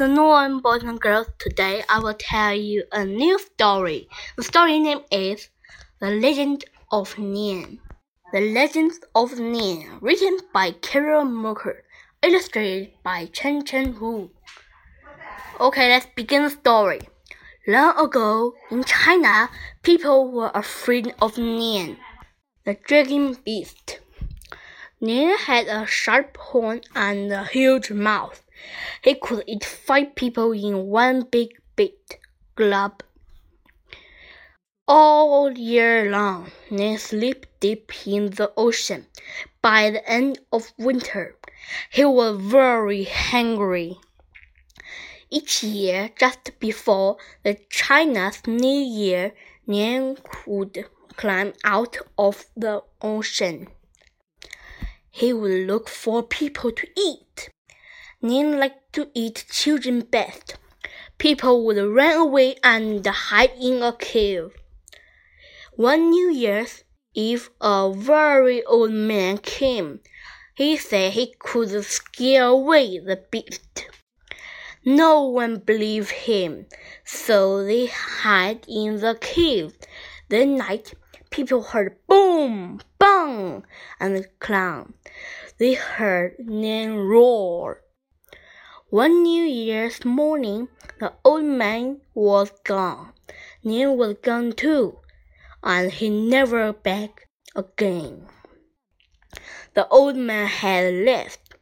afternoon, boys and girls. Today I will tell you a new story. The story name is The Legend of Nian. The Legend of Nian, written by Carol Merker, illustrated by Chen Chen Hu. Okay, let's begin the story. Long ago, in China, people were afraid of Nian, the dragon beast. Nian had a sharp horn and a huge mouth. He could eat five people in one big bit glob. All year long, Nian slept deep in the ocean. By the end of winter, he was very hungry. Each year, just before the Chinese New Year, Nian would climb out of the ocean. He would look for people to eat. Nian liked to eat children best. People would run away and hide in a cave. One New Year's Eve, a very old man came. He said he could scare away the beast. No one believed him, so they hid in the cave. That night, people heard boom, bang, and clown. They heard Nian roar. One New Year's morning, the old man was gone. Nian was gone too, and he never back again. The old man had left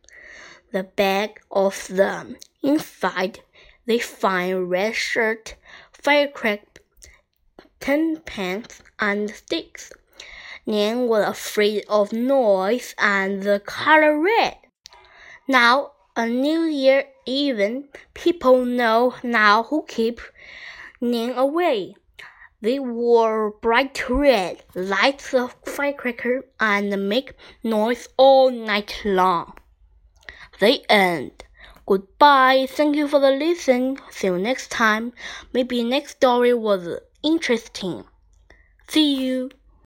the bag of them. Inside, they find red shirt, firecracker, ten pans, and sticks. Nian was afraid of noise and the color red. Now a new year even people know now who keep Nian away. They wore bright red, light the firecracker, and make noise all night long. The end. Goodbye. Thank you for the listen. See you next time. Maybe next story was interesting. See you.